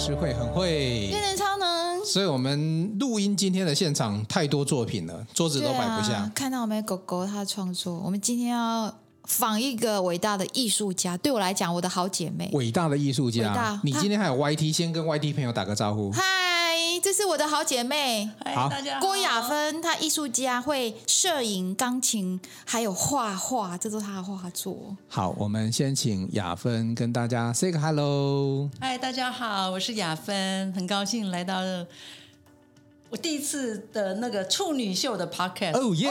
诗慧很会，变成超能。所以我们录音今天的现场太多作品了，桌子都摆不下。啊、看到没，狗狗它的创作。我们今天要仿一个伟大的艺术家，对我来讲，我的好姐妹。伟大的艺术家，你今天还有 YT，先跟 YT 朋友打个招呼。嗨，这是我的好姐妹。好，大家。郭雅芬，她艺术家，会摄影、钢琴，还有画画，这都是她的画作。好，我们先请雅芬跟大家 say 个 hello。嗨，大家好，我是雅芬，很高兴来到了。我第一次的那个处女秀的 podcast，哦耶！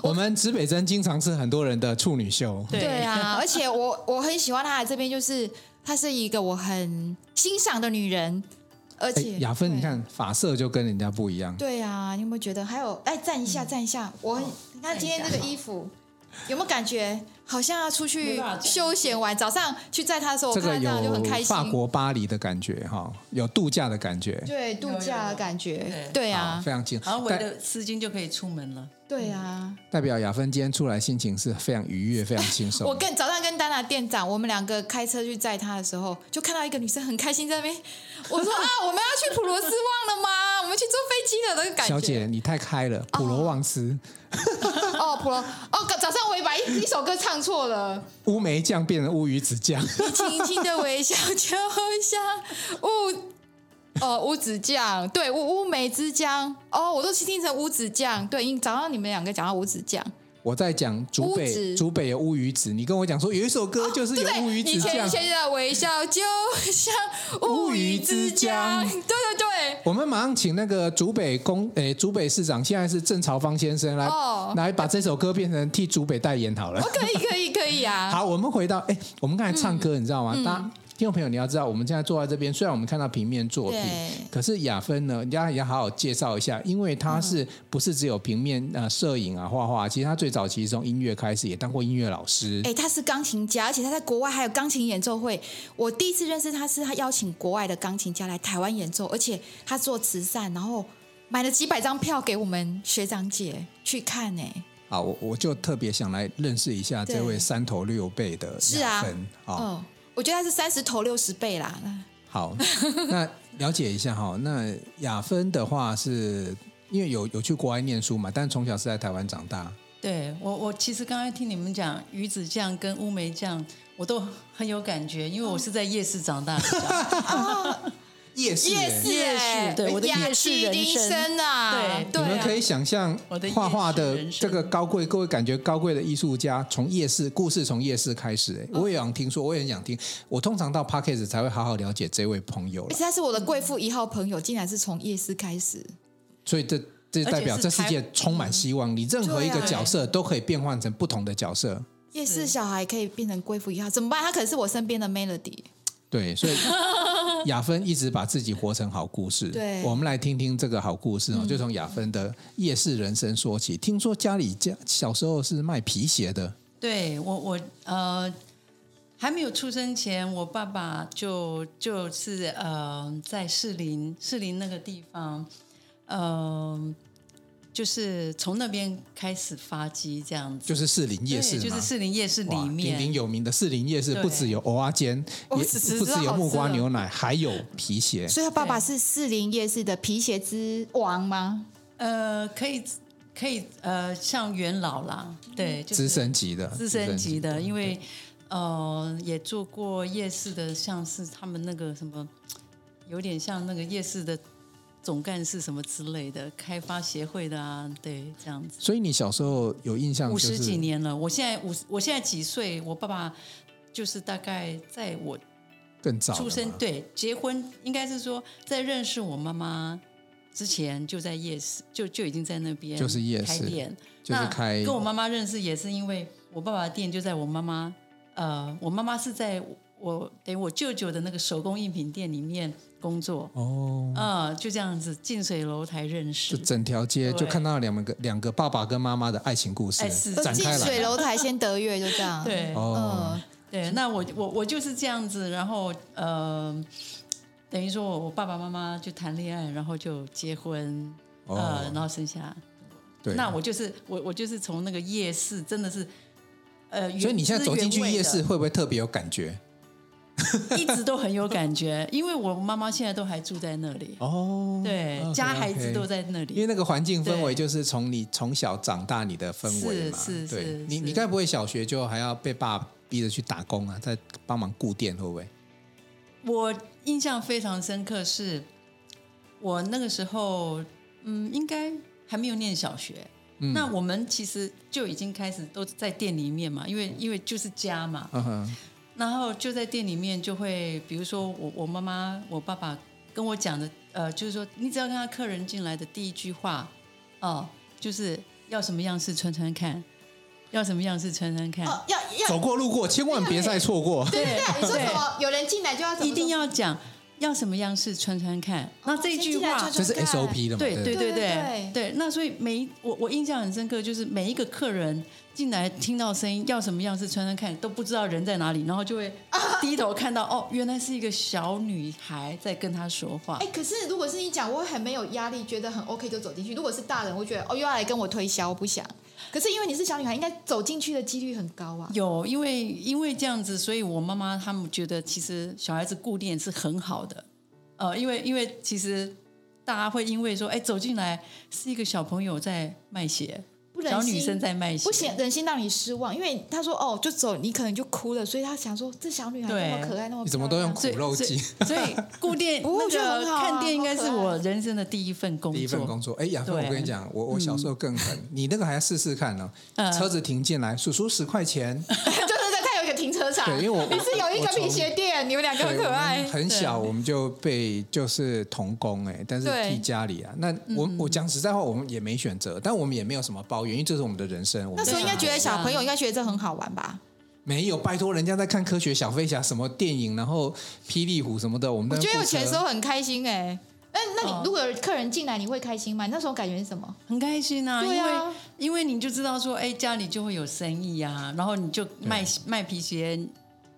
我们指北针经常是很多人的处女秀，对啊，而且我我很喜欢她来这边，就是她是一个我很欣赏的女人，而且雅芬，你看发色就跟人家不一样，对啊，你有没有觉得？还有，哎，站一下，站一下，我很，你看今天这个衣服。有没有感觉好像要出去休闲玩？早上去载他的时候，我看到就很开心。法国巴黎的感觉哈，有度假的感觉。对，度假的感觉。对啊，非常近。然后围的丝巾就可以出门了。对啊，代表雅芬今天出来心情是非常愉悦，非常轻松。我跟早上跟丹娜店长，我们两个开车去载他的时候，就看到一个女生很开心在那边。我说 啊，我们要去普罗斯旺了吗？我们去坐飞机了那个感觉。小姐，你太开了，普罗旺斯。哦，普罗哦，早上我也把一一首歌唱错了。乌梅酱变成乌鱼子酱。你轻轻的微笑，就像乌哦乌子酱，对乌乌梅之酱。哦，我都听成乌子酱。对，因早上你们两个讲到乌子酱。我在讲竹北，竹北有乌鱼子。你跟我讲说有一首歌就是有乌鱼子酱。你浅浅的微笑，就像乌鱼子酱。对对对。我们马上请那个竹北公，诶，竹北市长现在是郑朝芳先生来，哦、来把这首歌变成替竹北代言好了。哦，可以可以可以啊。好，我们回到，哎，我们刚才唱歌，嗯、你知道吗？大家。嗯听众朋友，你要知道，我们现在坐在这边，虽然我们看到平面作品，可是雅芬呢，人家也要好好介绍一下，因为他是不是只有平面呃摄影啊画画？其实他最早其实从音乐开始，也当过音乐老师。哎，他是钢琴家，而且他在国外还有钢琴演奏会。我第一次认识他是他邀请国外的钢琴家来台湾演奏，而且他做慈善，然后买了几百张票给我们学长姐去看。哎，好，我我就特别想来认识一下这位三头六臂的雅芬啊。哦我觉得他是三十投六十倍啦。好，那了解一下哈。那雅芬的话是因为有有去国外念书嘛，但从小是在台湾长大。对我，我其实刚才听你们讲鱼子酱跟乌梅酱，我都很有感觉，因为我是在夜市长大的。哦夜市，夜市，夜市，对，我的夜市人生啊，对，你们可以想象画画的这个高贵，各位感觉高贵的艺术家，从夜市故事从夜市开始，哎，我也想听说，我也很想听。我通常到 parkas 才会好好了解这位朋友。而且他是我的贵妇一号朋友，竟然是从夜市开始，所以这这代表这世界充满希望，你任何一个角色都可以变换成不同的角色。夜市小孩可以变成贵妇一号，怎么办？他可能是我身边的 Melody。对，所以 雅芬一直把自己活成好故事。对，我们来听听这个好故事哦，就从雅芬的夜市人生说起。听说家里家小时候是卖皮鞋的。对，我我呃还没有出生前，我爸爸就就是呃在士林士林那个地方，嗯、呃。就是从那边开始发迹这样子，就是士林夜市，就是士林夜市里面鼎鼎有名的士林夜市，不只有蚵仔煎，也不只有木瓜牛奶，还有皮鞋。所以他爸爸是士林夜市的皮鞋之王吗？呃，可以，可以，呃，像元老啦，对，资深级的，资深级的，因为呃，也做过夜市的，像是他们那个什么，有点像那个夜市的。总干事什么之类的，开发协会的啊，对，这样子。所以你小时候有印象？五十几年了，我现在五，我现在几岁？我爸爸就是大概在我更早出生，对，结婚应该是说在认识我妈妈之前就在夜市，就就已经在那边就是夜市开店，就是开。跟我妈妈认识也是因为我爸爸的店就在我妈妈，呃，我妈妈是在我等于我舅舅的那个手工艺品店里面。工作。哦，啊，就这样子，近水楼台认识，就整条街就看到两个两个爸爸跟妈妈的爱情故事展开来。近水楼台先得月，就这样。对，嗯，对，那我我我就是这样子，然后呃，等于说我我爸爸妈妈就谈恋爱，然后就结婚，呃，然后生下。对，那我就是我我就是从那个夜市，真的是，呃，所以你现在走进去夜市，会不会特别有感觉？一直都很有感觉，因为我妈妈现在都还住在那里。哦，对，家孩子都在那里，因为那个环境氛围就是从你从小长大你的氛围嘛。是是是，你你该不会小学就还要被爸逼着去打工啊？在帮忙顾店会不会？我印象非常深刻，是我那个时候，嗯，应该还没有念小学。嗯、那我们其实就已经开始都在店里面嘛，因为因为就是家嘛。嗯哼。然后就在店里面就会，比如说我我妈妈我爸爸跟我讲的，呃，就是说你只要看到客人进来的第一句话，哦，就是要什么样式穿穿看，要什么样式穿穿看。哦，要要走过路过，千万别再错过。对对对，你说什么？有人进来就要一定要讲。要什么样式穿穿看？那这句话就是 SOP 的嘛？对对对对对。那所以每一我我印象很深刻，就是每一个客人进来听到声音，要什么样式穿穿看，都不知道人在哪里，然后就会 低头看到哦，原来是一个小女孩在跟他说话。哎，可是如果是你讲，我很没有压力，觉得很 OK 就走进去。如果是大人，我觉得哦又要来跟我推销，我不想。可是因为你是小女孩，应该走进去的几率很高啊。有，因为因为这样子，所以我妈妈他们觉得其实小孩子固定是很好的。呃，因为因为其实大家会因为说，哎，走进来是一个小朋友在卖鞋。小女生在卖鞋，不行，忍心让你失望，因为他说哦，就走，你可能就哭了，所以他想说这小女孩那么可爱，那么你怎么都用苦肉计？所以 顾店 那个看店应该是我人生的第一份工作。第一份工作，哎，雅芬，我跟你讲，我我小时候更狠，你那个还要试试看呢。车子停进来，叔叔十块钱。对，因为我 你是有一个皮鞋店，你们两个很可爱。很小我们就被就是童工哎，但是替家里啊。那我我讲实在话，我们也没选择，但我们也没有什么抱怨，因为这是我们的人生。那时候应该觉得小朋友应该觉得这很好玩吧？没有，拜托人家在看科学小飞侠什么电影，然后霹雳虎什么的，我们我觉得有钱的时候很开心哎。那那你如果有客人进来，你会开心吗？你那时候感觉是什么？很开心啊，对啊，因为因为你就知道说，哎，家里就会有生意啊，然后你就卖卖皮鞋。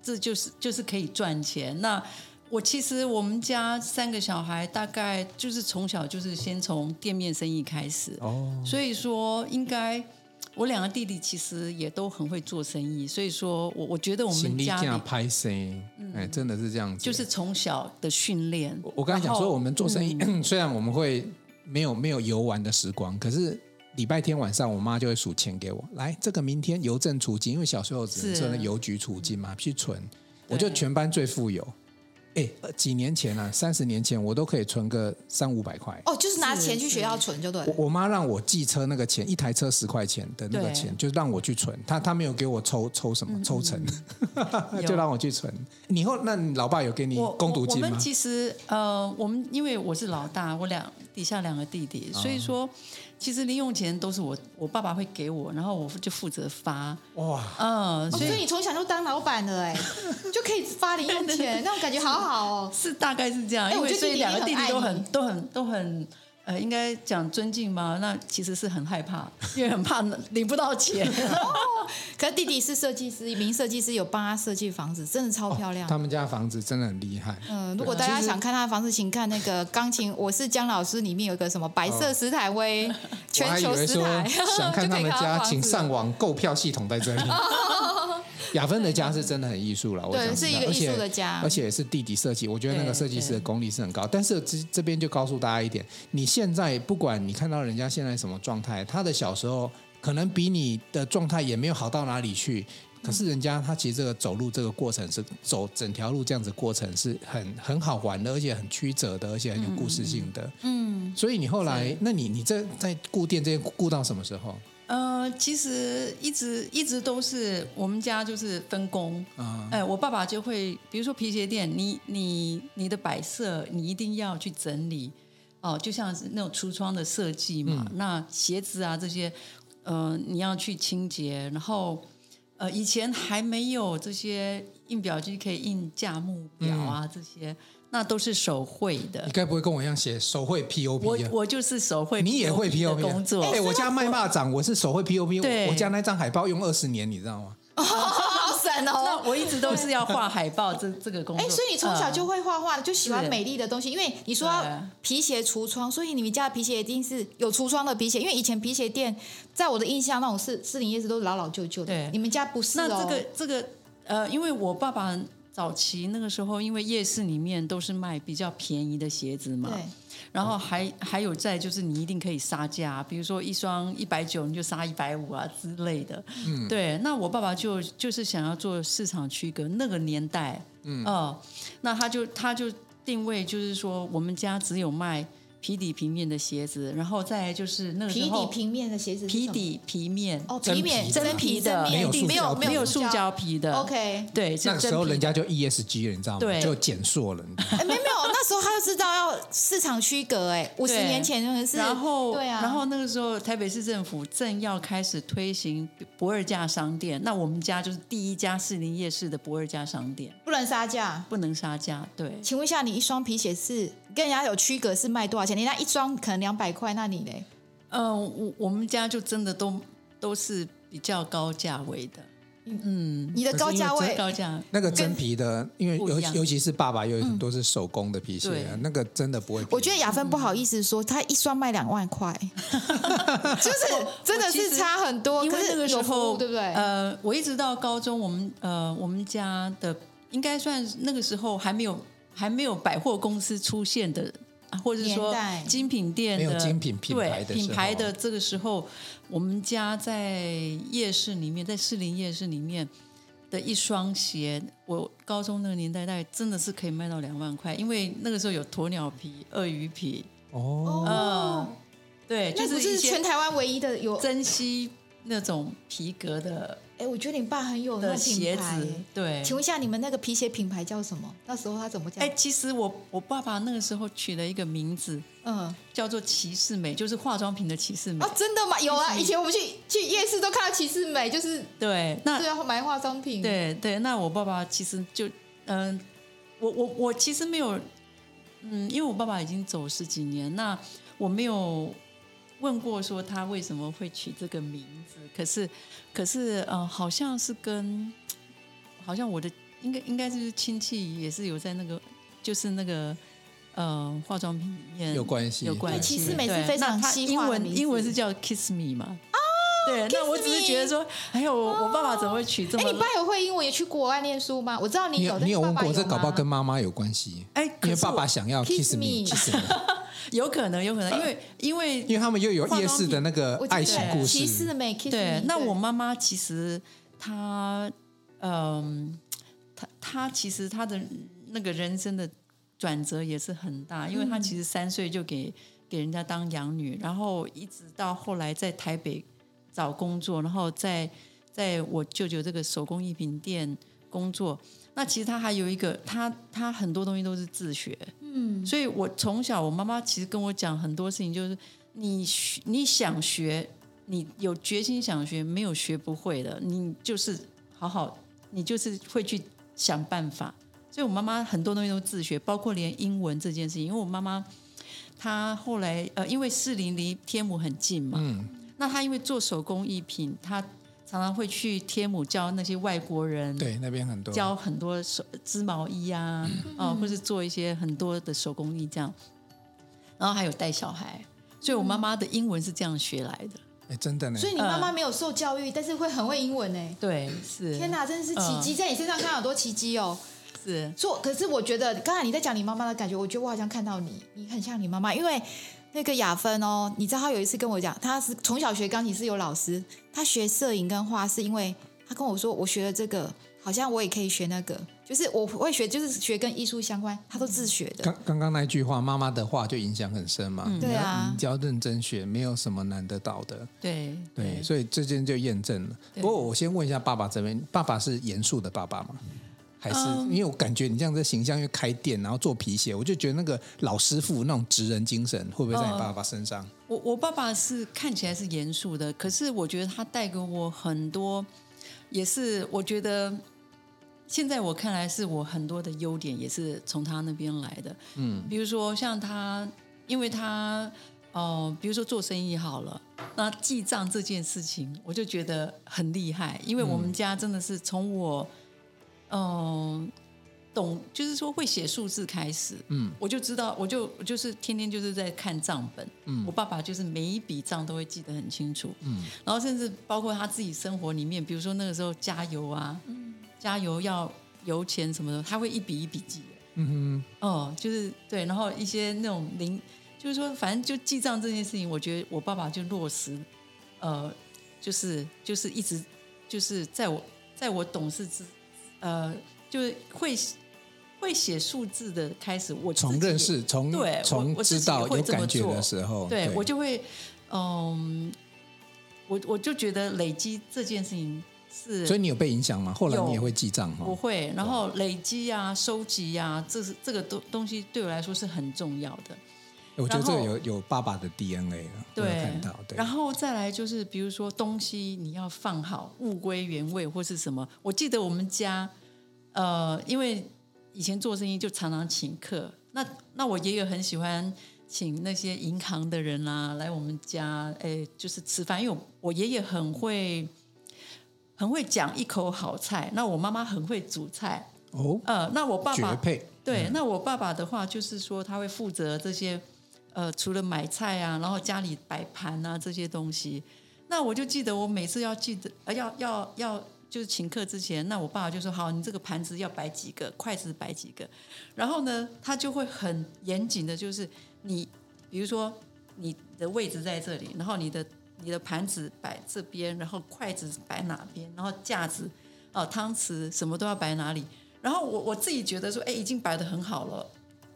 这就是就是可以赚钱。那我其实我们家三个小孩，大概就是从小就是先从店面生意开始。哦，所以说应该我两个弟弟其实也都很会做生意。所以说我我觉得我们家里拍生哎，真的是这样子。就是从小的训练。我刚才讲说，我们做生意，嗯、虽然我们会没有没有游玩的时光，可是。礼拜天晚上，我妈就会数钱给我。来，这个明天邮政储金，因为小时候只能存邮局储金嘛，去存。我就全班最富有。哎，几年前啊，三十年前，我都可以存个三五百块。哦，就是拿钱去学校存就对。我我妈让我寄车那个钱，一台车十块钱的那个钱，就让我去存。她她没有给我抽抽什么抽成，就让我去存。你后那你老爸有给你攻读金吗？我们其实呃，我们因为我是老大，我两底下两个弟弟，所以说。其实零用钱都是我我爸爸会给我，然后我就负责发。哇，嗯，所以，哦，所以你从小就当老板了哎，就可以发零用钱，那种感觉好好哦。是大概是这样，因为所以两个弟弟都很都很都很。呃，应该讲尊敬吗？那其实是很害怕，因为很怕领不到钱。哦，可是弟弟是设计师，一名设计师有帮他设计房子，真的超漂亮。哦。他们家房子真的很厉害。嗯，呃，如果大家想看他的房子，请看那个钢琴。我是姜老师，里面有一个什么白色史坦威，哦，全球十台。想看 他们家，请上网购票系统在这里。雅芬的家是真的很艺术了，我对，是一个艺术的家，而且也是弟弟设计，我觉得那个设计师的功力是很高。但是这这边就告诉大家一点，你现在不管你看到人家现在什么状态，他的小时候可能比你的状态也没有好到哪里去，可是人家他其实这个走路这个过程是走整条路这样子过程是很很好玩的，而且很曲折的，而且很有故事性的。嗯，所以你后来，那你你这在顾店这边顾到什么时候？呃，其实一直一直都是我们家就是分工，嗯，哎，我爸爸就会，比如说皮鞋店，你你你的摆设你一定要去整理，哦，就像是那种橱窗的设计嘛，嗯、那鞋子啊这些，呃，你要去清洁，然后呃，以前还没有这些印表机可以印价目表啊、嗯、这些。那都是手绘的，你该不会跟我一样写手绘 POP？我我就是手绘，你也会 POP 工作？哎，我家卖蚂蚱，我是手绘 POP，对，我家那张海报用二十年，你知道吗？好神哦！那我一直都是要画海报，这这个工作。哎，所以你从小就会画画，就喜欢美丽的东西。因为你说皮鞋橱窗，所以你们家的皮鞋一定是有橱窗的皮鞋。因为以前皮鞋店，在我的印象，那种四四零叶子都是老老旧旧的。对，你们家不是哦。那这个这个呃，因为我爸爸。早期那个时候，因为夜市里面都是卖比较便宜的鞋子嘛，对。然后还还有在就是你一定可以杀价，比如说一双一百九，你就杀一百五啊之类的。嗯，对。那我爸爸就就是想要做市场区隔，那个年代，嗯，哦，那他就他就定位就是说，我们家只有卖。皮底平面的鞋子，然后再就是那个时候皮底平面的鞋子，皮底皮面哦，皮面真皮的，没有没有没有塑胶皮的。OK，对，那个时候人家就 ESG 了，你知道吗？对，就减塑了。哎，没有没有，那时候他就知道要市场区隔，哎，五十年前真的是。然后对啊，然后那个时候台北市政府正要开始推行不二价商店，那我们家就是第一家士林夜市的不二价商店，不能杀价，不能杀价。对，请问一下，你一双皮鞋是？跟人家有区隔是卖多少钱？人家一双可能两百块，那你嘞？嗯、呃，我我们家就真的都都是比较高价位的。嗯，你的高价位，高价那个真皮的，因为尤尤其是爸爸有很多是手工的皮鞋，嗯、那个真的不会。我觉得雅芬不好意思说，他一双卖两万块，就是真的是差很多。因为那个时候，对不对？呃，我一直到高中，我们呃，我们家的应该算那个时候还没有。还没有百货公司出现的，或者说精品店的，没有精品品牌的品牌的这个时候，我们家在夜市里面，在士林夜市里面的一双鞋，我高中那个年代大概真的是可以卖到两万块，因为那个时候有鸵鸟皮、鳄鱼皮。哦，嗯，对，就是，是全台湾唯一的有珍惜那种皮革的。哎，我觉得你爸很有那种鞋子，对。请问一下，你们那个皮鞋品牌叫什么？那时候他怎么叫？哎，其实我我爸爸那个时候取了一个名字，嗯，叫做骑士美，就是化妆品的骑士美。哦，真的吗？有啊，以前我们去去夜市都看到骑士美，就是对，那对要买化妆品。对对，那我爸爸其实就嗯，我我我其实没有，嗯，因为我爸爸已经走十几年，那我没有。问过说他为什么会取这个名字，可是，可是，呃，好像是跟，好像我的应该应该是亲戚也是有在那个，就是那个，呃，化妆品里面有关系，有关系。其实每次非常西英文英文是叫 Kiss Me 嘛？啊，对，那我只是觉得说，哎呦，我我爸爸怎么会取这么？哎，你爸有会英文，也去国外念书吗？我知道你有，你有问过，这搞不好跟妈妈有关系。哎，因为爸爸想要 Kiss Me，Kiss Me。有可能，有可能，因为因为因为他们又有夜市的那个爱情故事，骑士美，对。那我妈妈其实她，嗯，她她其实她的那个人生的转折也是很大，因为她其实三岁就给给人家当养女，然后一直到后来在台北找工作，然后在在我舅舅这个手工艺品店工作。那其实他还有一个，他他很多东西都是自学，嗯，所以我从小我妈妈其实跟我讲很多事情，就是你你想学，你有决心想学，没有学不会的，你就是好好，你就是会去想办法。所以我妈妈很多东西都自学，包括连英文这件事情，因为我妈妈她后来呃，因为士林离天母很近嘛，嗯，那她因为做手工艺品，她。常常会去天母教那些外国人，对，那边很多教很多手织毛衣啊，嗯、啊，或是做一些很多的手工艺这样，然后还有带小孩，所以我妈妈的英文是这样学来的。哎，真的呢。所以你妈妈没有受教育，嗯、但是会很会英文呢。对，是。天哪，真的是奇迹，嗯、在你身上看到很多奇迹哦。是。做，可是我觉得刚才你在讲你妈妈的感觉，我觉得我好像看到你，你很像你妈妈，因为。那个雅芬哦，你知道他有一次跟我讲，他是从小学钢琴是有老师，他学摄影跟画是因为他跟我说，我学了这个，好像我也可以学那个，就是我会学，就是学跟艺术相关，他都自学的。刚刚刚那句话，妈妈的话就影响很深嘛。嗯、对啊，你只要认真学，没有什么难得到的。对对，所以这件就验证了。不过我先问一下爸爸这边，爸爸是严肃的爸爸吗？还是因为我感觉你这样的形象，因为开店然后做皮鞋，我就觉得那个老师傅那种职人精神会不会在你爸爸身上？我我爸爸是看起来是严肃的，可是我觉得他带给我很多，也是我觉得现在我看来是我很多的优点，也是从他那边来的。嗯，比如说像他，因为他哦、呃，比如说做生意好了，那记账这件事情，我就觉得很厉害，因为我们家真的是从我。嗯，懂，就是说会写数字开始，嗯，我就知道，我就我就是天天就是在看账本，嗯，我爸爸就是每一笔账都会记得很清楚，嗯，然后甚至包括他自己生活里面，比如说那个时候加油啊，嗯，加油要油钱什么的，他会一笔一笔记。嗯哼，哦，就是对，然后一些那种零，就是说，反正就记账这件事情，我觉得我爸爸就落实，呃，就是就是一直就是在我在我懂事之，呃，就是会会写数字的开始，我从认识从对从知道有感觉的时候，对，对我就会嗯，我我就觉得累积这件事情。是，所以你有被影响吗？后来你也会记账吗？不会，然后累积啊、收集啊，这是这个东东西对我来说是很重要的。我觉得这个有有爸爸的 DNA 了，对，看到对。然后再来就是，比如说东西你要放好，物归原位或是什么。我记得我们家，呃，因为以前做生意就常常请客，那那我爷爷很喜欢请那些银行的人啊来我们家，哎，就是吃饭，因为我爷爷很会。很会讲一口好菜，那我妈妈很会煮菜哦，呃，那我爸爸对，那我爸爸的话就是说他会负责这些，呃，除了买菜啊，然后家里摆盘啊这些东西，那我就记得我每次要记得，呃，要要要就是请客之前，那我爸爸就说好，你这个盘子要摆几个，筷子摆几个，然后呢，他就会很严谨的，就是你比如说你的位置在这里，然后你的。你的盘子摆这边，然后筷子摆哪边，然后架子，哦，汤匙什么都要摆哪里。然后我我自己觉得说，哎，已经摆得很好了，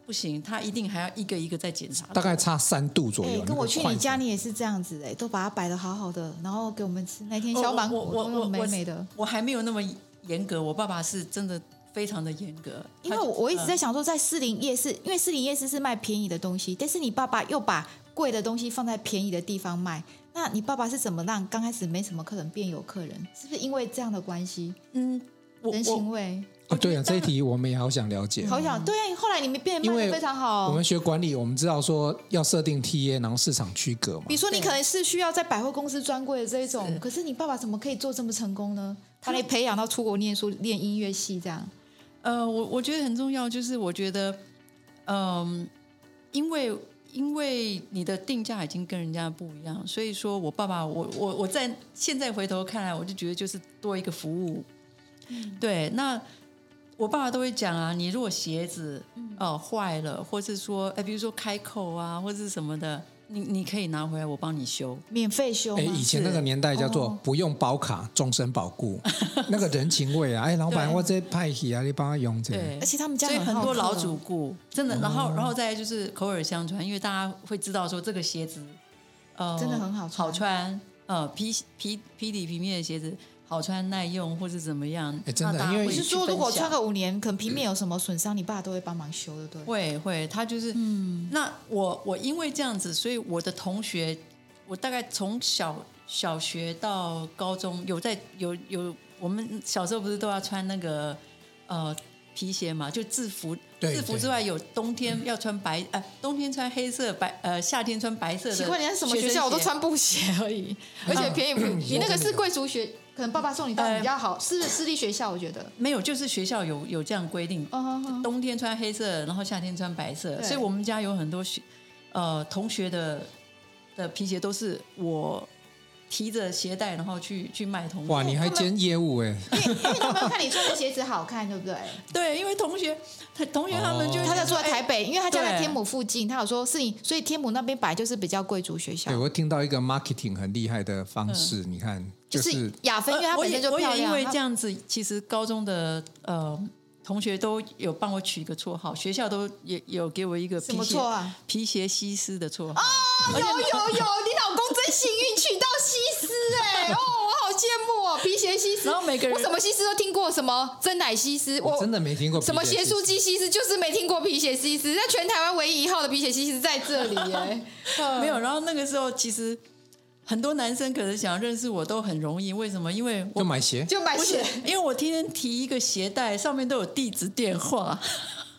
不行，他一定还要一个一个再检查。大概差三度左右。跟我去你家，你也是这样子哎，都把它摆的好好的，然后给我们吃。那天小芒果都美美的。我还没有那么严格，我爸爸是真的非常的严格。因为我我一直在想说，在士林夜市，因为士林夜市是卖便宜的东西，但是你爸爸又把贵的东西放在便宜的地方卖。那你爸爸是怎么让刚开始没什么客人变有客人？是不是因为这样的关系？嗯，人情味哦，对啊，这一题我们也好想了解，好想对啊。后来你们变得卖的非常好。我们学管理，我们知道说要设定 TA，然后市场区隔嘛。比如说你可能是需要在百货公司专柜的这一种，可是你爸爸怎么可以做这么成功呢？他来培养到出国念书、练音乐系这样。呃，我我觉得很重要，就是我觉得，嗯、呃，因为。因为你的定价已经跟人家不一样，所以说我爸爸，我我我在现在回头看来，我就觉得就是多一个服务。嗯、对，那我爸爸都会讲啊，你如果鞋子哦、呃、坏了，或是说哎，比如说开口啊，或者是什么的。你你可以拿回来，我帮你修，免费修。哎，以前那个年代叫做不用保卡，终身保固，那个人情味啊！哎，老板，我这派系啊，你帮他用这个。对，而且他们家很多老主顾，真的。然后，然后再就是口耳相传，因为大家会知道说这个鞋子，呃，真的很好穿，好穿，呃，皮皮皮底皮面的鞋子。好穿耐用，或是怎么样？欸、真的，因为你是说，如果穿个五年，可能平面有什么损伤，你爸都会帮忙修的，对？会会，他就是，嗯。那我我因为这样子，所以我的同学，我大概从小小学到高中，有在有有，我们小时候不是都要穿那个呃皮鞋嘛？就制服，制服之外有冬天要穿白，呃，冬天穿黑色白，呃，夏天穿白色的。奇怪，你是什么学校？我都穿布鞋而已，而且便宜不？你那个是贵族学？可能爸爸送你到比较好，私私立学校，我觉得没有，就是学校有有这样规定，冬天穿黑色，然后夏天穿白色，所以我们家有很多学呃同学的的皮鞋都是我提着鞋带，然后去去卖同学。哇，你还兼业务哎？因为因为他们看你穿的鞋子好看，对不对？对，因为同学同学他们就他在住在台北，因为他家在天母附近，他有说是你，所以天母那边本来就是比较贵族学校。对，我听到一个 marketing 很厉害的方式，你看。就是雅芬，因为她本身就漂亮。我也因为这样子，其实高中的呃同学都有帮我取一个绰号，学校都也有给我一个皮鞋啊？皮鞋西施的绰号。哦，有有有，你老公真幸运，娶到西施哎！哦，我好羡慕哦，皮鞋西施。然后每个人，我什么西施都听过，什么真奶西施，我真的没听过。什么鞋书机西施，就是没听过皮鞋西施。那全台湾唯一一号的皮鞋西施在这里哎。没有，然后那个时候其实。很多男生可能想要认识我都很容易，为什么？因为我就买鞋，就买鞋，因为我天天提一个鞋袋，上面都有地址电话。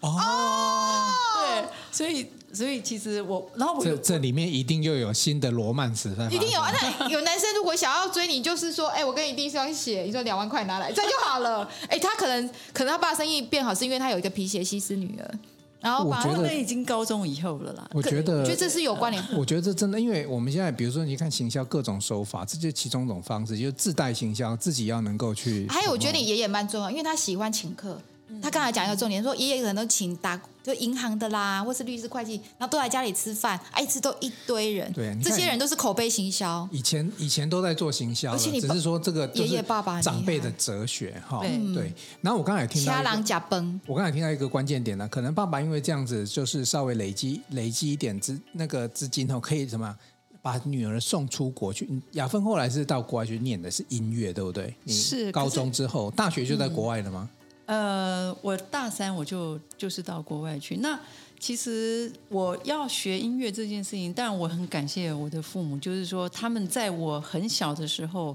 哦，对，所以所以其实我，然后我这这里面一定又有新的罗曼史，一定有啊！那有男生如果想要追你，就是说，哎，我给你第一双鞋，你说两万块拿来，这样就好了。哎，他可能可能他爸生意变好，是因为他有一个皮鞋西施女儿。然后，我觉得已经高中以后了啦。我觉得，我觉得这是有关联。我觉得这真的，因为我们现在，比如说，你看行销各种手法，这就是其中一种方式，就是自带行销，自己要能够去。还有，我觉得你爷爷蛮重要，因为他喜欢请客，他刚才讲一个重点，说爷爷可能都请打就银行的啦，或是律师会计，然后都来家里吃饭，一次都一堆人。对，这些人都是口碑行销。以前以前都在做行销，而且你只是说这个爷爷爸爸长辈的哲学哈。对。然后我刚才也听到，掐狼假崩。我刚才听到一个关键点呢，可能爸爸因为这样子，就是稍微累积累积一点资那个资金后，可以什么把女儿送出国去。雅芬后来是到国外去念的是音乐，对不对？是。高中之后，大学就在国外了吗？呃，我大三我就就是到国外去。那其实我要学音乐这件事情，但我很感谢我的父母，就是说他们在我很小的时候，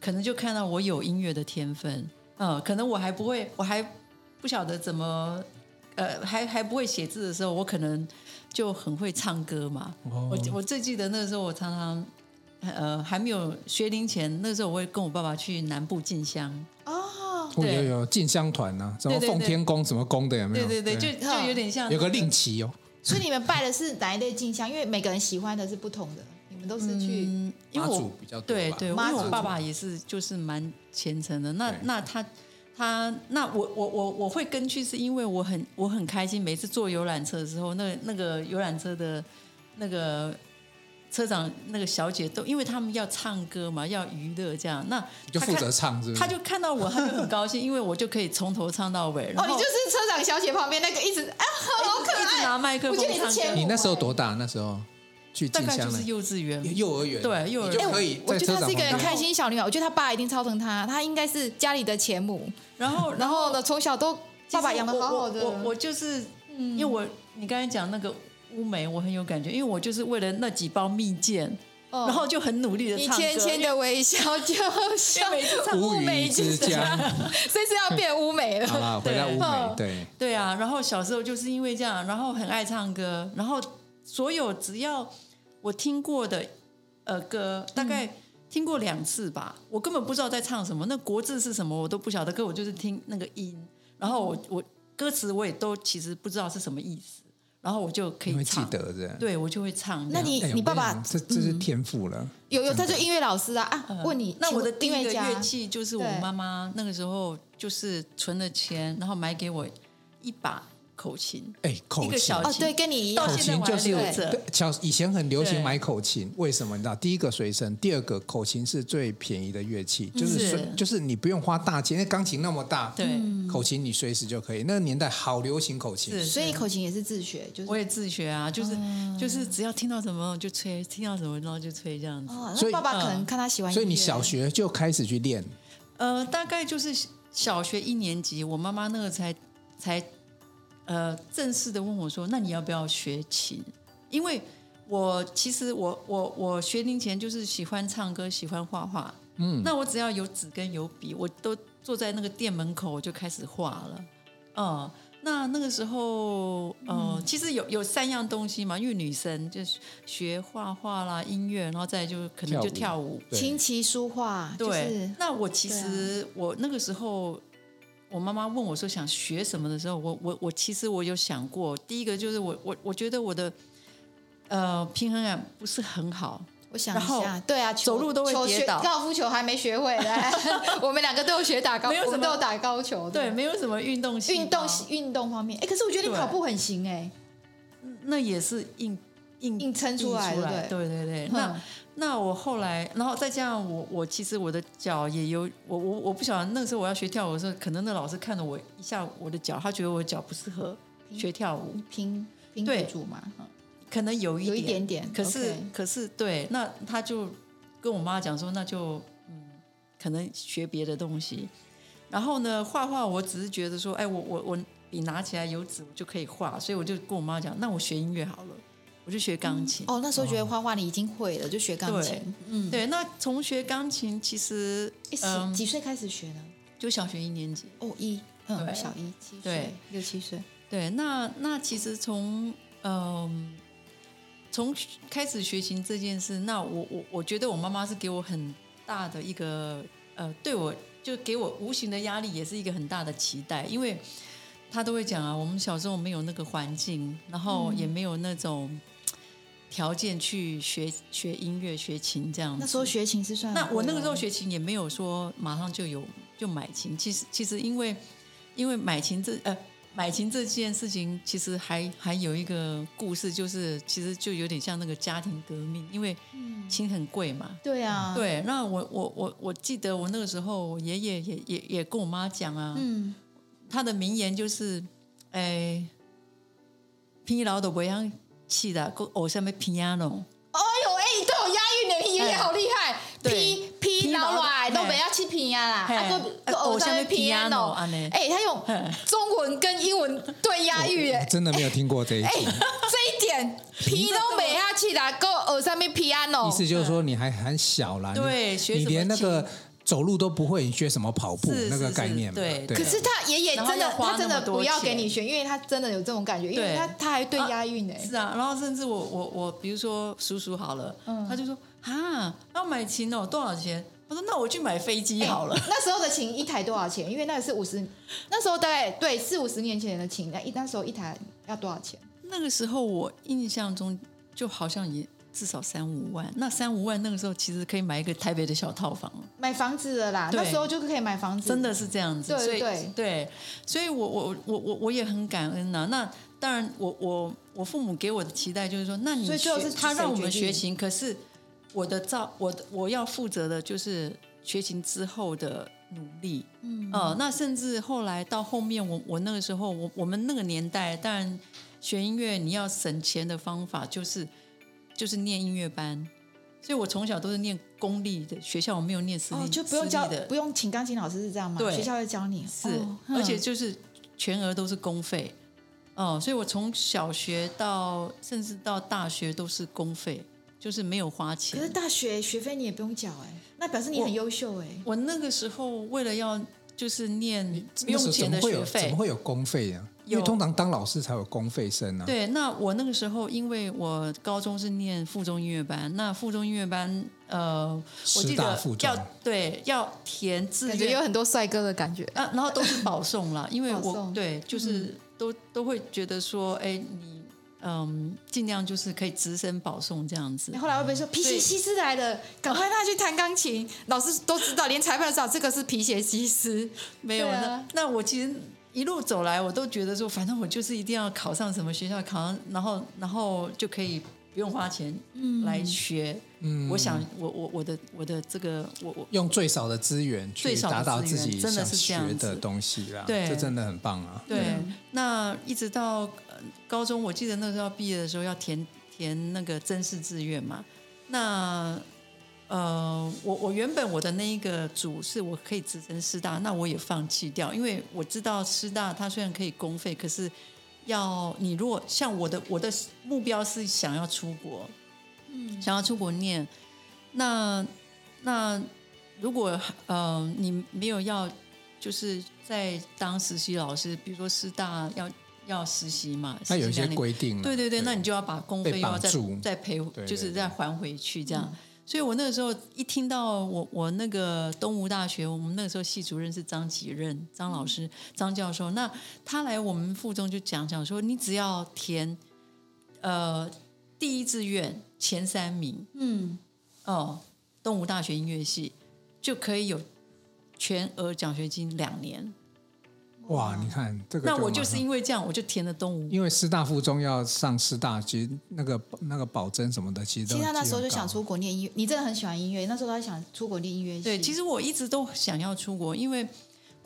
可能就看到我有音乐的天分。嗯、呃，可能我还不会，我还不晓得怎么，呃，还还不会写字的时候，我可能就很会唱歌嘛。Oh. 我我最记得那个时候，我常常呃还没有学龄前，那时候我会跟我爸爸去南部进香。哦。Oh. 有有进香团呐，什么奉天宫什么宫的有没有？对对对，就就有点像有个令旗哦。所以你们拜的是哪一类进香？因为每个人喜欢的是不同的。你们都是去妈祖比较多。对对，因为我爸爸也是就是蛮虔诚的。那那他他那我我我我会跟去，是因为我很我很开心，每次坐游览车的时候，那那个游览车的那个。车长那个小姐都，因为他们要唱歌嘛，要娱乐这样，那就负责唱是不是？他就看到我，他就很高兴，因为我就可以从头唱到尾。哦，你就是车长小姐旁边那个一直啊，好可爱，一直拿麦克风唱歌。你那时候多大？那时候去进香？大概就是幼稚园，幼儿园。对，幼儿园可以。我觉得她是一个开心小女孩，我觉得她爸一定超疼她，她应该是家里的前母。然后，然后呢，从小都爸爸养的好好的。我我就是，因为我你刚才讲那个乌梅，我很有感觉，因为我就是为了那几包蜜饯。然后就很努力的唱歌，你浅浅的微笑就像乌梅之家，所以是要变乌梅了。好了，回到乌梅，对对啊。然后小时候就是因为这样，然后很爱唱歌，然后所有只要我听过的呃歌，大概听过两次吧，我根本不知道在唱什么，那国字是什么我都不晓得，可我就是听那个音，然后我我歌词我也都其实不知道是什么意思。然后我就可以唱记得这样，对我就会唱。那你你爸爸这这是天赋了，有有他就音乐老师啊啊！问你，那我的第一个乐器就是我妈妈那个时候就是存了钱，然后买给我一把。口琴，哎，口琴。哦，对，跟你一样，口琴就是小以前很流行买口琴，为什么？你知道，第一个随身，第二个口琴是最便宜的乐器，就是就是你不用花大钱，因为钢琴那么大，对，口琴你随时就可以。那个年代好流行口琴，所以口琴也是自学，就是。我也自学啊，就是就是只要听到什么就吹，听到什么然后就吹这样子。所以爸爸可能看他喜欢，所以你小学就开始去练，呃，大概就是小学一年级，我妈妈那个才才。呃，正式的问我说：“那你要不要学琴？”因为我其实我我我学龄前就是喜欢唱歌，喜欢画画。嗯，那我只要有纸跟有笔，我都坐在那个店门口，我就开始画了。哦、呃，那那个时候，呃，嗯、其实有有三样东西嘛，因为女生就是学画画啦、音乐，然后再就可能就跳舞、琴棋书画。对，就是、那我其实、啊、我那个时候。我妈妈问我说想学什么的时候，我我我其实我有想过，第一个就是我我我觉得我的呃平衡感不是很好，我想一下，对啊，走路都会跌倒，高尔夫球还没学会来，我们两个都有学打高，没有什么都有打高球，对，没有什么运动性，运动运动方面，哎，可是我觉得你跑步很行哎，那也是硬硬硬撑出来，的对对对，那。那我后来，然后再加上我，我其实我的脚也有，我我我不晓得那个时候我要学跳舞的时候，可能那老师看了我一下我的脚，他觉得我的脚不适合学跳舞，拼拼对住嘛，可能有一点有一点点，可是可是对，那他就跟我妈讲说，那就嗯，可能学别的东西。然后呢，画画我只是觉得说，哎，我我我笔拿起来有纸，我就可以画，所以我就跟我妈讲，那我学音乐好了。我就学钢琴、嗯、哦，那时候觉得画画你已经会了，就学钢琴。对嗯，对。那从学钢琴其实，嗯，几岁开始学呢？就小学一年级。哦，一，嗯，小一七岁，对，六七岁。对，那那其实从嗯，从开始学琴这件事，那我我我觉得我妈妈是给我很大的一个呃，对我就给我无形的压力，也是一个很大的期待，因为她都会讲啊，我们小时候没有那个环境，然后也没有那种。条件去学学音乐、学琴这样子。那时候学琴是算……那我那个时候学琴也没有说马上就有就买琴。其实其实因为因为买琴这呃买琴这件事情，其实还还有一个故事，就是其实就有点像那个家庭革命，因为琴很贵嘛。对啊，对。那我我我我记得我那个时候，我爷爷也也也跟我妈讲啊，嗯，他的名言就是，哎，拼老都不要气的，偶像被 piano。哎呦，哎，你都有押韵的，爷爷好厉害。P P 老外都不要去拼呀啦，他个偶像被 piano，哎，他用中文跟英文对押韵，哎，真的没有听过这一点。这一点 P 都没下去啦，够偶像被 piano。意思就是说你还很小啦，对，你连那个走路都不会，你学什么跑步那个概念？对。可是他爷爷真的，他真的不要给你学，因为他真的有这种感觉，因为他他还对押韵呢。是啊，然后甚至我我我，比如说叔叔好了，他就说。啊，要买琴哦，多少钱？我说那我去买飞机好了。那时候的琴一台多少钱？因为那个是五十，那时候大概对四五十年前的琴，那一那时候一台要多少钱？那个时候我印象中就好像也至少三五万。那三五万那个时候其实可以买一个台北的小套房，买房子的啦。那时候就可以买房子，真的是这样子。对对对，所以我我我我我也很感恩呐、啊。那当然我，我我我父母给我的期待就是说，那你所以就是他让我们学琴，可是。我的照，我我要负责的就是学琴之后的努力，嗯，呃，那甚至后来到后面，我我那个时候，我我们那个年代，当然学音乐你要省钱的方法就是就是念音乐班，所以我从小都是念公立的学校，我没有念私立，哦，就不用教的，不用请钢琴老师是这样吗？对，学校会教你，是，哦，而且就是全额都是公费，哦，呃，所以我从小学到甚至到大学都是公费。就是没有花钱，可是大学学费你也不用缴哎，那表示你很优秀哎。我那个时候为了要就是念不用钱的学费，怎么会有公费啊？因为通常当老师才有公费生啊。对，那我那个时候因为我高中是念附中音乐班，那附中音乐班呃，我记得要对要填志愿，感觉有很多帅哥的感觉啊，然后都是保送了，因为我对就是都都会觉得说，哎你。嗯，尽量就是可以直升保送这样子。后来会不会说皮鞋西斯来了，赶快他去弹钢琴？老师都知道，连裁判都知道这个是皮鞋西斯。没有那那我其实一路走来，我都觉得说，反正我就是一定要考上什么学校，考上然后然后就可以不用花钱来学。嗯，我想我我我的我的这个我我用最少的资源去达到自己想学的东西啦。对，这真的很棒啊。对，那一直到。高中我记得那时候毕业的时候要填填那个甄试志愿嘛，那呃我我原本我的那一个组是我可以直升师大，那我也放弃掉，因为我知道师大它虽然可以公费，可是要你如果像我的我的目标是想要出国，嗯，想要出国念，那那如果呃你没有要就是在当实习老师，比如说师大要。要实习嘛？那有一些规定。对对对，那你就要把公费要再再赔，就是再还回去这样。所以我那个时候一听到我我那个东吴大学，我们那个时候系主任是张启任张老师张教授，那他来我们附中就讲讲说，你只要填呃第一志愿前三名，嗯哦，东吴大学音乐系就可以有全额奖学金两年。哇，你看这个，那我就是因为这样，我就填了东吴。因为师大附中要上师大，其实那个那个保真什么的，其实其实他那时候就想出国念音乐。你真的很喜欢音乐，那时候他想出国念音乐系。对，其实我一直都想要出国，因为。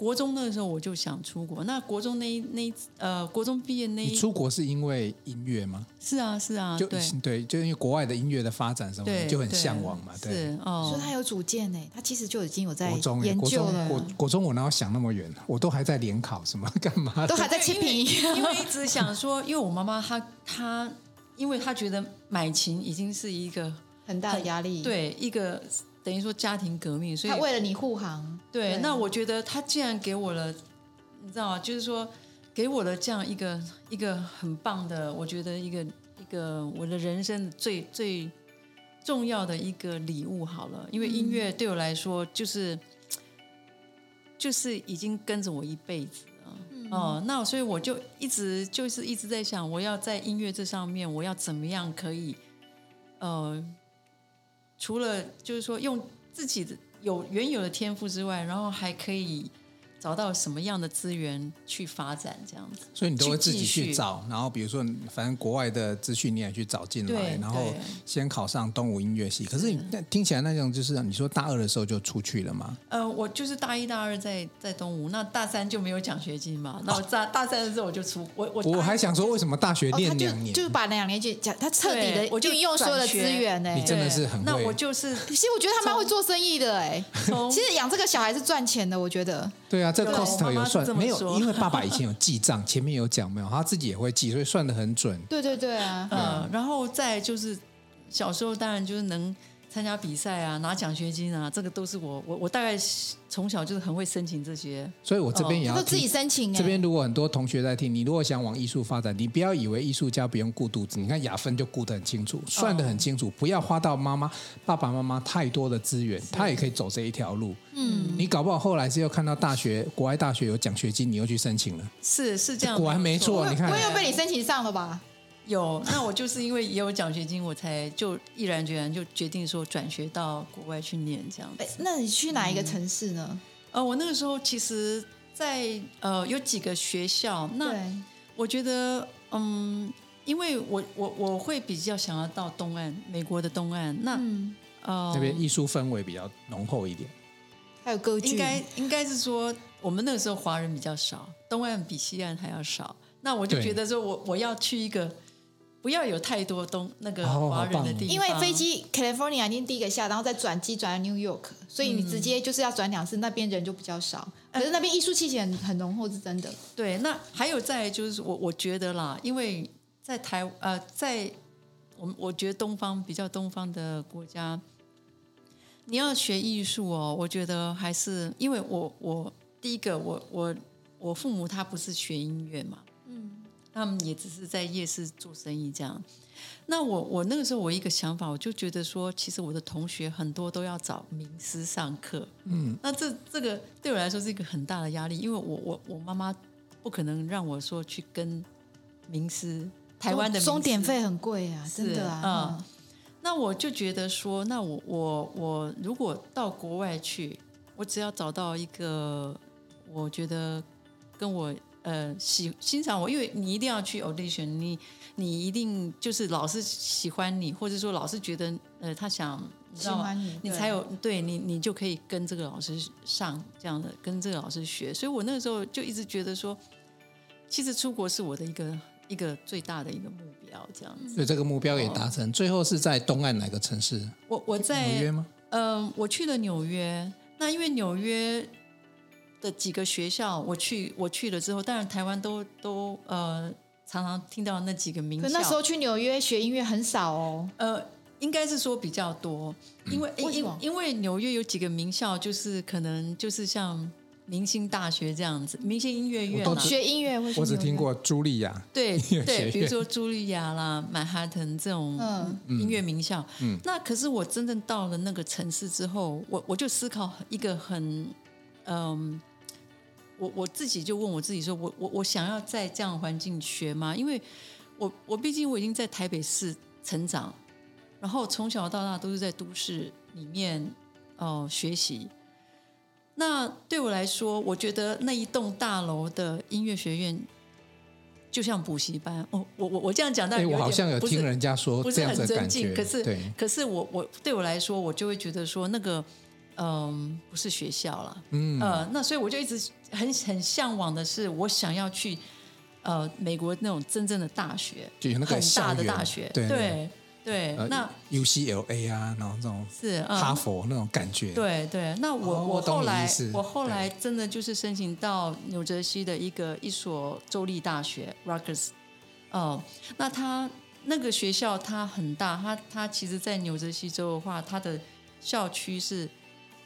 国中那个时候我就想出国，那国中那一那一呃，国中毕业那一你出国是因为音乐吗？是啊是啊，就对对，就因为国外的音乐的发展什么的，就很向往嘛。对，是哦，所以他有主见呢，他其实就已经有在研究了。国国中我哪有想那么远？我都还在联考什么 干嘛？都还在清平，因为一直想说，因为我妈妈她她，因为她觉得买琴已经是一个很大的压力，对一个。等于说家庭革命，所以他为了你护航。对，对，那我觉得他既然给我了，你知道吗？就是说给我了这样一个一个很棒的，我觉得一个一个我的人生最最重要的一个礼物。好了，因为音乐对我来说就是、嗯、就是已经跟着我一辈子了。嗯、哦，那所以我就一直就是一直在想，我要在音乐这上面，我要怎么样可以呃。除了就是说用自己的有原有的天赋之外，然后还可以找到什么样的资源去发展这样子，所以你都会自己去找，然后比如说反正国外的资讯你也去找进来，然后先考上东吴音乐系。可是你听起来那种就是你说大二的时候就出去了吗？呃，我就是大一大二在在东吴，那大三就没有奖学金嘛。那我大大三的时候我就出我我我还想说为什么大学念两年，哦、就，就把两年就讲他彻底的运用所有的资源呢？你真的是很会。那我就是，其实我觉得他蛮会做生意的哎。其实养这个小孩是赚钱的，我觉得。对啊，这 cost 有算。没有，因为爸爸以前有 记账，前面有讲没有，他自己也会记，所以算的很准。对对对啊，嗯，然后再就是小时候当然就是能。参加比赛啊，拿奖学金啊，这个都是我我我大概从小就是很会申请这些，所以我这边也要、哦、自己申请。这边如果很多同学在听，你如果想往艺术发展，你不要以为艺术家不用顾肚子，你看雅芬就顾得很清楚，算得很清楚，不要花到妈妈爸爸妈妈太多的资源，他也可以走这一条路。嗯，你搞不好后来是又看到大学国外大学有奖学金，你又去申请了，是是这样，果然没错。你看，我有被你申请上了吧？有，那我就是因为也有奖学金，我才就毅然决然就决定说转学到国外去念这样子。那你去哪一个城市呢？嗯、呃，我那个时候其实在，在呃有几个学校。那我觉得，嗯，因为我我我会比较想要到东岸，美国的东岸。那、嗯、呃那边艺术氛围比较浓厚一点，还有歌剧。应该应该是说，我们那个时候华人比较少，东岸比西岸还要少。那我就觉得说我我要去一个。不要有太多东那个华人的地方，因为飞机 California 已经第一个下，然后再转机转到 New York，所以你直接就是要转两次，那边人就比较少。可是那边艺术气息很很浓厚，是真的。对，那还有在就是我我觉得啦，因为在台呃在我们我觉得东方比较东方的国家，你要学艺术哦，我觉得还是因为我我第一个我我我父母他不是学音乐嘛。他们也只是在夜市做生意这样。那我我那个时候我一个想法，我就觉得说，其实我的同学很多都要找名师上课。嗯，那这这个对我来说是一个很大的压力，因为我我我妈妈不可能让我说去跟名师，台湾的钟点费很贵啊，真的啊。嗯，那我就觉得说，那我我我如果到国外去，我只要找到一个，我觉得跟我。呃，喜欣赏我，因为你一定要去 audition，你你一定就是老师喜欢你，或者说老师觉得呃他想知道吗？喜欢你，你才有对，你你就可以跟这个老师上这样的，跟这个老师学。所以我那个时候就一直觉得说，其实出国是我的一个一个最大的一个目标，这样子。所以这个目标也达成，最后是在东岸哪个城市？我我在纽约吗？嗯、呃，我去了纽约。那因为纽约。的几个学校，我去我去了之后，当然台湾都都呃常常听到那几个名校。可那时候去纽约学音乐很少哦。呃，应该是说比较多，因为、嗯、为因因为纽约有几个名校，就是可能就是像明星大学这样子，明星音乐院嘛，学音乐会。我只听过茱莉亚，对对，比如说茱莉亚啦、曼哈顿这种音乐名校。嗯，那可是我真正到了那个城市之后，我我就思考一个很嗯。我我自己就问我自己说，我我我想要在这样的环境学吗？因为我我毕竟我已经在台北市成长，然后从小到大都是在都市里面哦、呃、学习。那对我来说，我觉得那一栋大楼的音乐学院就像补习班。哦，我我我这样讲，但我好像有听人家说不是很尊敬，可是对可是我我对我来说，我就会觉得说那个。嗯，不是学校了。嗯，呃，那所以我就一直很很向往的是，我想要去呃美国那种真正的大学，就有那个很大的大学，对对对。那 UCLA 啊，然后这种是哈佛那种感觉。对对。那我我后来我后来真的就是申请到纽泽西的一个一所州立大学 Rutgers。哦，那他那个学校它很大，它它其实，在纽泽西州的话，它的校区是。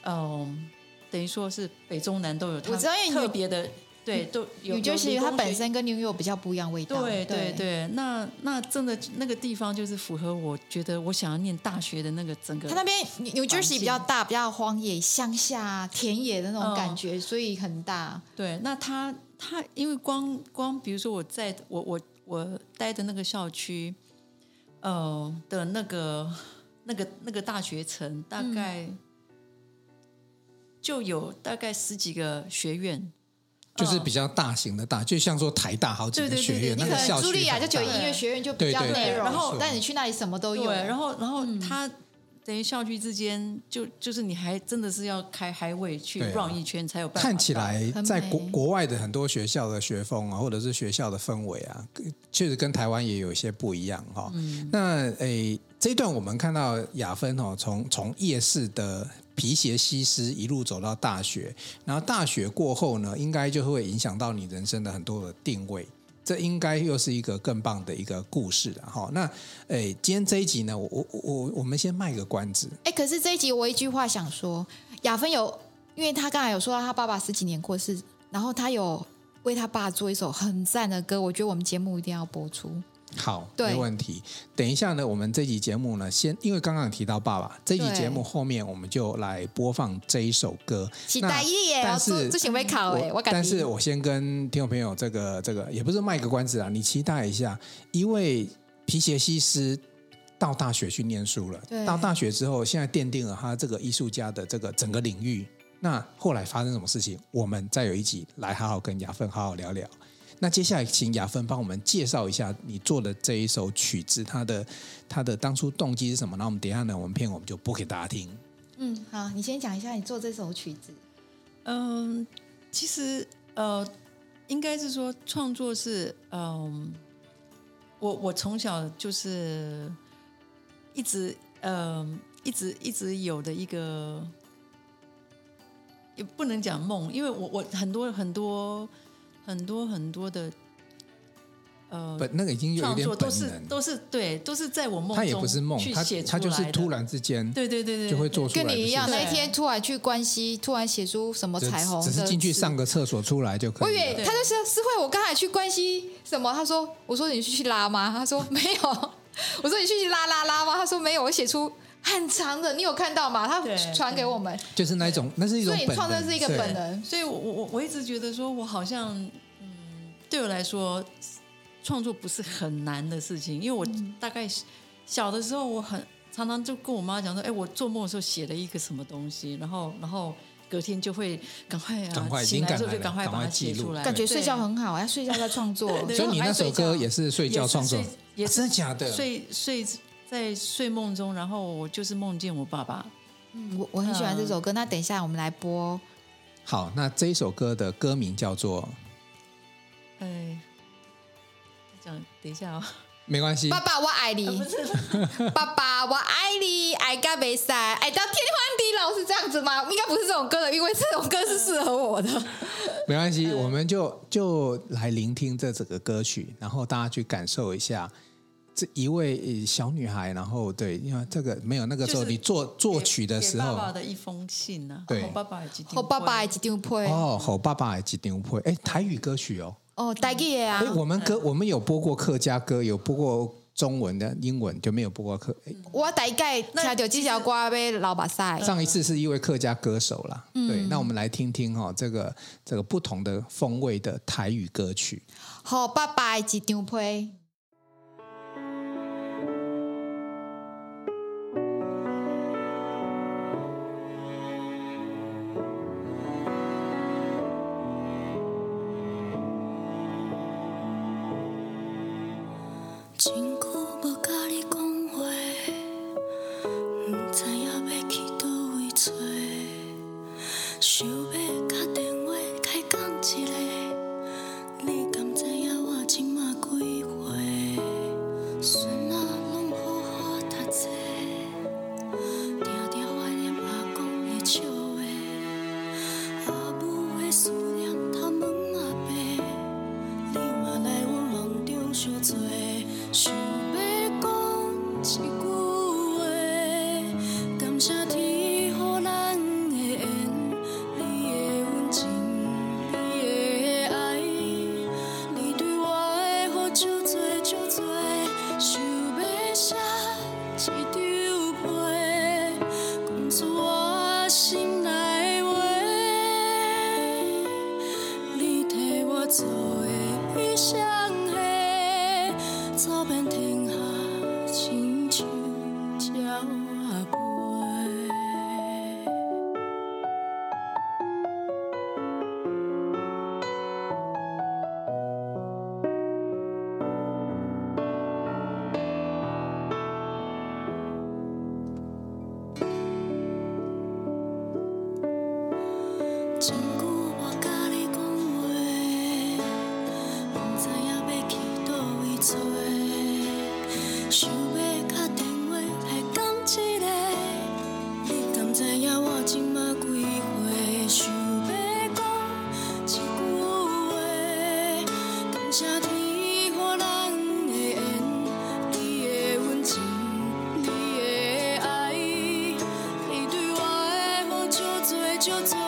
嗯，等于说是北中南都有，我知道，因为特别的，对，都有。就是它本身跟纽约比较不一样味道。对对对，那那真的那个地方就是符合我觉得我想要念大学的那个整个。它那边 New Jersey 比较大，比较荒野、乡下、田野的那种感觉，所以很大。对，那它它因为光光比如说我在我我我待的那个校区，呃的那个那个那个大学城大概。就有大概十几个学院，就是比较大型的大，就像说台大好几个学院，那个校区。茱莉亚就九一音乐学院就比较内容，然后但你去那里什么都有。然后然后他。等于校区之间，就就是你还真的是要开 highway 去绕一圈才有办法。看起来在国国外的很多学校的学风啊，或者是学校的氛围啊，确实跟台湾也有一些不一样哈。嗯、那诶，这一段我们看到雅芬哦，从从夜市的皮鞋西施一路走到大学，然后大学过后呢，应该就会影响到你人生的很多的定位。这应该又是一个更棒的一个故事了哈。那诶，今天这一集呢，我我我我们先卖个关子。哎，可是这一集我一句话想说，雅芬有，因为他刚才有说到他爸爸十几年过世，然后他有为他爸做一首很赞的歌，我觉得我们节目一定要播出。好，对没问题。等一下呢，我们这集节目呢，先因为刚刚提到爸爸，这集节目后面我们就来播放这一首歌。期待一耶！但是这行为考哎，我但是我先跟听众朋友这个这个也不是卖个关子啊，你期待一下，因为皮鞋西施到大学去念书了，对到大学之后，现在奠定了他这个艺术家的这个整个领域。那后来发生什么事情？我们再有一集来好好跟雅芬好好聊聊。那接下来，请雅芬帮我们介绍一下你做的这一首曲子，它的它的当初动机是什么？那我们等一下呢，我们片我们就播给大家听。嗯，好，你先讲一下你做这首曲子。嗯，其实呃，应该是说创作是嗯，我我从小就是一直嗯，一直一直有的一个，也不能讲梦，因为我我很多很多。很多很多的，呃，那个已经有一点都是都是对，都是在我梦中。他也不是梦，他他就是突然之间，对对对对，就会做出来。跟你一样，那一天突然去关西，突然写出什么彩虹，只是进去上个厕所出来就可以。我以为他就是思慧，我刚才去关西什么？他说，我说你去拉吗？他说没有。我说你去拉拉拉吗？他说没有。我写出很长的，你有看到吗？他传给我们，就是那一种，那是一种。所以创作是一个本能。所以我我我一直觉得说，我好像嗯。对我来说，创作不是很难的事情，因为我大概小的时候，我很常常就跟我妈讲说：“哎，我做梦的时候写了一个什么东西，然后，然后隔天就会赶快啊，赶快醒来之后就赶快把它写出来。感觉睡觉很好，要睡觉在创作。所以你那首歌也是睡觉创作，也真的假的？睡睡在睡梦中，然后我就是梦见我爸爸。嗯，我我很喜欢这首歌。那等一下我们来播。好，那这一首歌的歌名叫做。哎，讲等一下哦，没关系。爸爸，我爱你。爸爸，我爱你，爱到没晒，爱到天荒地老，是这样子吗？应该不是这种歌的，因为这种歌是适合我的。没关系，我们就就来聆听这整个歌曲，然后大家去感受一下这一位小女孩。然后对，因为这个没有那个时候你作作曲的时候，爸爸的一封信呢？对，好爸爸几好爸爸几张配哦，好爸爸几张配哎，台语歌曲哦。哦，台语啊！我们歌我们有播过客家歌，有播过中文的，英文就没有播过客。我大概听到这条歌被老把赛。上一次是一位客家歌手啦，嗯、对，那我们来听听哈、哦，这个这个不同的风味的台语歌曲。好，拜拜，一张就走。